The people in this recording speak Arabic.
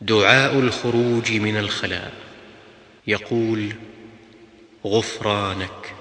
دعاء الخروج من الخلاء. يقول غفرانك.